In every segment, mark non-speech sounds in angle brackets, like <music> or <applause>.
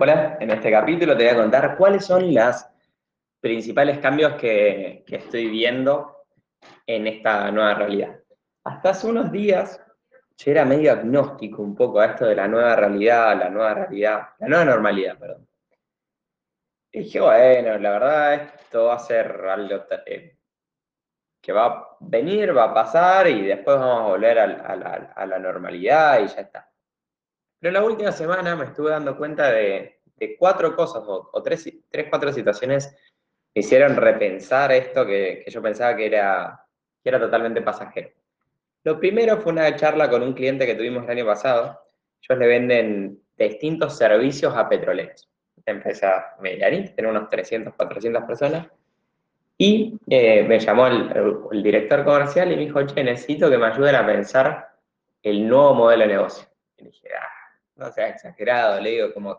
Hola, en este capítulo te voy a contar cuáles son los principales cambios que, estoy viendo en esta nueva realidad. Hasta hace unos días yo era medio agnóstico un poco a esto de la nueva realidad, la nueva realidad, la nueva normalidad, perdón. Y dije, bueno, la verdad esto va a ser algo eh, que va a venir, va a pasar y después vamos a volver a la normalidad y ya está. Pero la última semana me estuve dando cuenta de, cuatro cosas o, tres, tres, cuatro situaciones que hicieron repensar esto que, yo pensaba que era, era totalmente pasajero. Lo primero fue una charla con un cliente que tuvimos el año pasado. Ellos le venden distintos servicios a petroleros. Empresa medianita, tiene unos 300, 400 personas. Y eh, me llamó el, el, director comercial y me dijo, che, necesito que me ayuden a pensar el nuevo modelo de negocio. Y dije, ah, no sea exagerado, le digo como,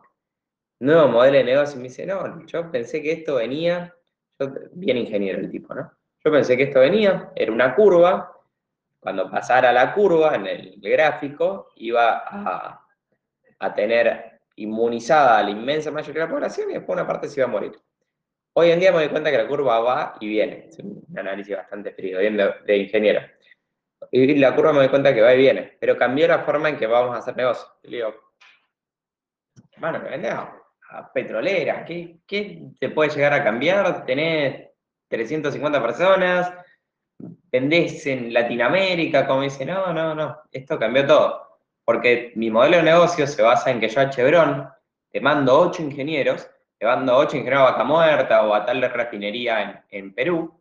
nuevo modelo de negocio, y me dice, no, yo pensé que esto venía, yo, bien ingeniero el tipo, ¿no? Yo pensé que esto venía, era una curva, cuando pasara la curva en el gráfico, iba a, tener inmunizada a la inmensa mayoría de la población y después una parte se iba a morir. Hoy en día me doy cuenta que la curva va y viene, es un análisis bastante frío, bien de, de ingeniero. Y la curva me doy cuenta que va y viene, pero cambió la forma en que vamos a hacer negocio. Le digo, bueno, me vendés a, petrolera, ¿qué, ¿qué, te puede llegar a cambiar? Tenés 350 personas, vendés en Latinoamérica, como dice, no, no, no, esto cambió todo. Porque mi modelo de negocio se basa en que yo a Chevron te mando 8 ingenieros, te mando 8 ingenieros a Vaca Muerta o a tal refinería en, en Perú,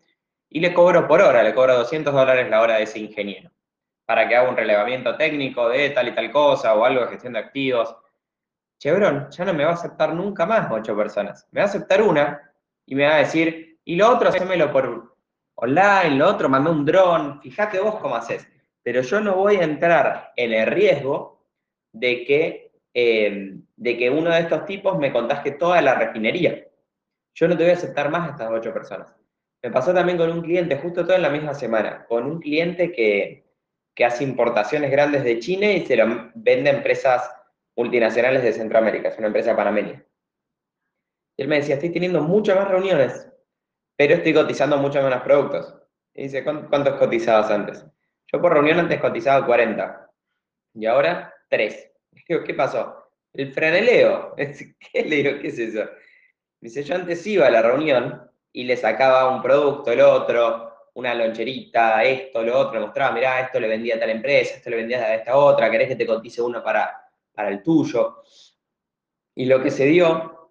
y le cobro por hora, le cobro 200 dólares la hora de ese ingeniero, para que haga un relevamiento técnico de tal y tal cosa o algo de gestión de activos. Chevron ya no me va a aceptar nunca más ocho personas. Me va a aceptar una y me va a decir, y lo otro, hacémelo por online, lo otro, mandé un dron, fíjate vos cómo haces. Pero yo no voy a entrar en el riesgo de que, eh, de que uno de estos tipos me contagie toda la refinería. Yo no te voy a aceptar más estas ocho personas. Me pasó también con un cliente, justo todo en la misma semana, con un cliente que, que hace importaciones grandes de China y se lo vende a empresas multinacionales de Centroamérica, es una empresa panameña. Y él me decía, estoy teniendo muchas más reuniones, pero estoy cotizando muchos menos productos. Y dice, ¿cuántos cotizabas antes? Yo por reunión antes cotizaba 40, y ahora 3. Digo, ¿qué pasó? El franeleo. <laughs> ¿Qué le digo? ¿Qué es eso? Dice, yo antes iba a la reunión y le sacaba un producto, el otro, una loncherita, esto, lo otro, mostraba, mirá, esto le vendía a tal empresa, esto le vendía a esta otra, querés que te cotice uno para, para el tuyo. Y lo que se dio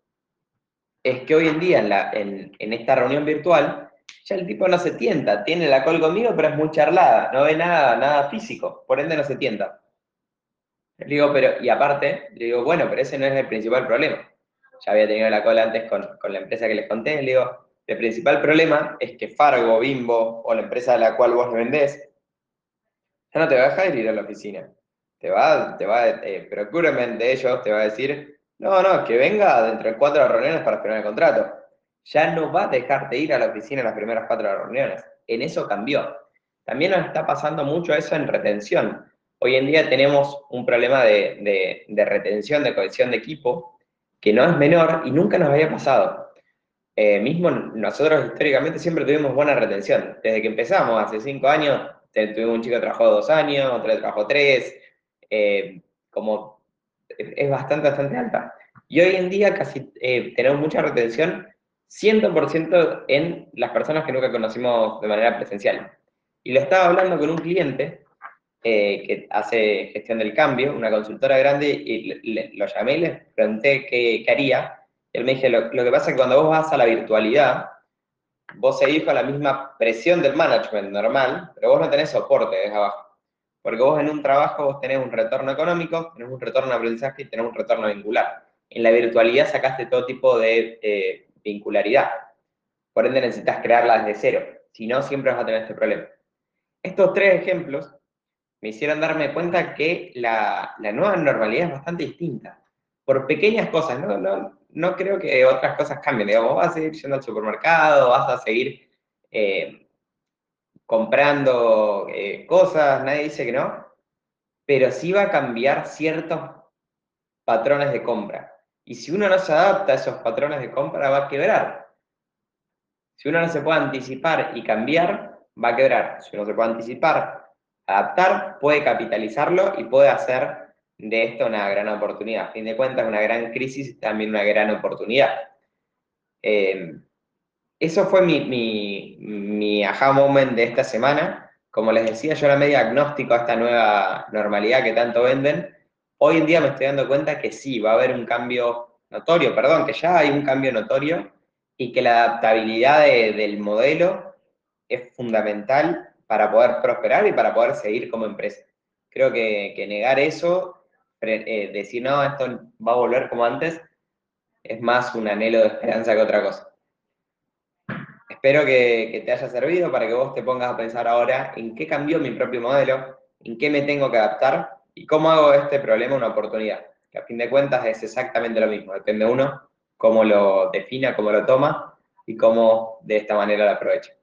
es que hoy en día en, esta reunión virtual, ya el tipo no se tienta, tiene la call conmigo, pero es muy charlada, no ve nada, nada físico, por ende no se tienta. Le digo, pero, y aparte, digo, bueno, pero ese no es el principal problema. Ya había tenido la cola antes con, con la empresa que les conté, le digo, el principal problema es que Fargo, Bimbo o la empresa a la cual vos le vendés, ya no te va a dejar ir a la oficina. Te va, te va, eh, procurement de ellos te va a decir, no, no, que venga dentro de cuatro reuniones para firmar el contrato. Ya no va a dejarte ir a la oficina en las primeras cuatro reuniones. En eso cambió. También nos está pasando mucho eso en retención. Hoy en día tenemos un problema de, de, de retención, de cohesión de equipo, que no es menor y nunca nos había pasado. Eh, mismo nosotros históricamente siempre tuvimos buena retención. Desde que empezamos, hace cinco años, tuvimos un chico que trabajó dos años, otro que trabajó tres, eh, como es bastante, bastante alta. Y hoy en día casi eh, tenemos mucha retención 100% en las personas que nunca conocimos de manera presencial. Y lo estaba hablando con un cliente que hace gestión del cambio, una consultora grande, y lo llamé y le pregunté qué, qué haría, él me dijo, lo, que pasa es que cuando vos vas a la virtualidad, vos seguís con la misma presión del management normal, pero vos no tenés soporte desde abajo. Porque vos en un trabajo vos tenés un retorno económico, tenés un retorno de aprendizaje y tenés un retorno vincular. En la virtualidad sacaste todo tipo de eh, vincularidad. Por ende necesitas crearla desde cero. Si no, siempre vas a tener este problema. Estos tres ejemplos me hicieron darme cuenta que la, nueva normalidad es bastante distinta. Por pequeñas cosas, no, no, no creo que otras cosas cambien. Digamos, vas a seguir yendo al supermercado, vas a seguir eh, comprando eh, cosas, nadie dice que no, pero sí va a cambiar ciertos patrones de compra. Y si uno no se adapta a esos patrones de compra, va a quebrar. Si uno no se puede anticipar y cambiar, va a quebrar. Si uno se puede anticipar, adaptar, puede capitalizarlo y puede hacer de esto una gran oportunidad. A fin de cuentas, una gran crisis y también una gran oportunidad. Eh, eso fue mi, mi, mi aha moment de esta semana. Como les decía, yo era medio agnóstico a esta nueva normalidad que tanto venden. Hoy en día me estoy dando cuenta que sí, va a haber un cambio notorio, perdón, que ya hay un cambio notorio y que la adaptabilidad del modelo es fundamental para poder prosperar y para poder seguir como empresa. Creo que, negar eso, eh, decir, no, esto va a volver como antes, es más un anhelo de esperanza que otra cosa. Espero que, te haya servido para que vos te pongas a pensar ahora en qué cambió mi propio modelo, en qué me tengo que adaptar y cómo hago este problema una oportunidad. Que a fin de cuentas es exactamente lo mismo, depende uno cómo lo defina, cómo lo toma y cómo de esta manera lo aprovecha.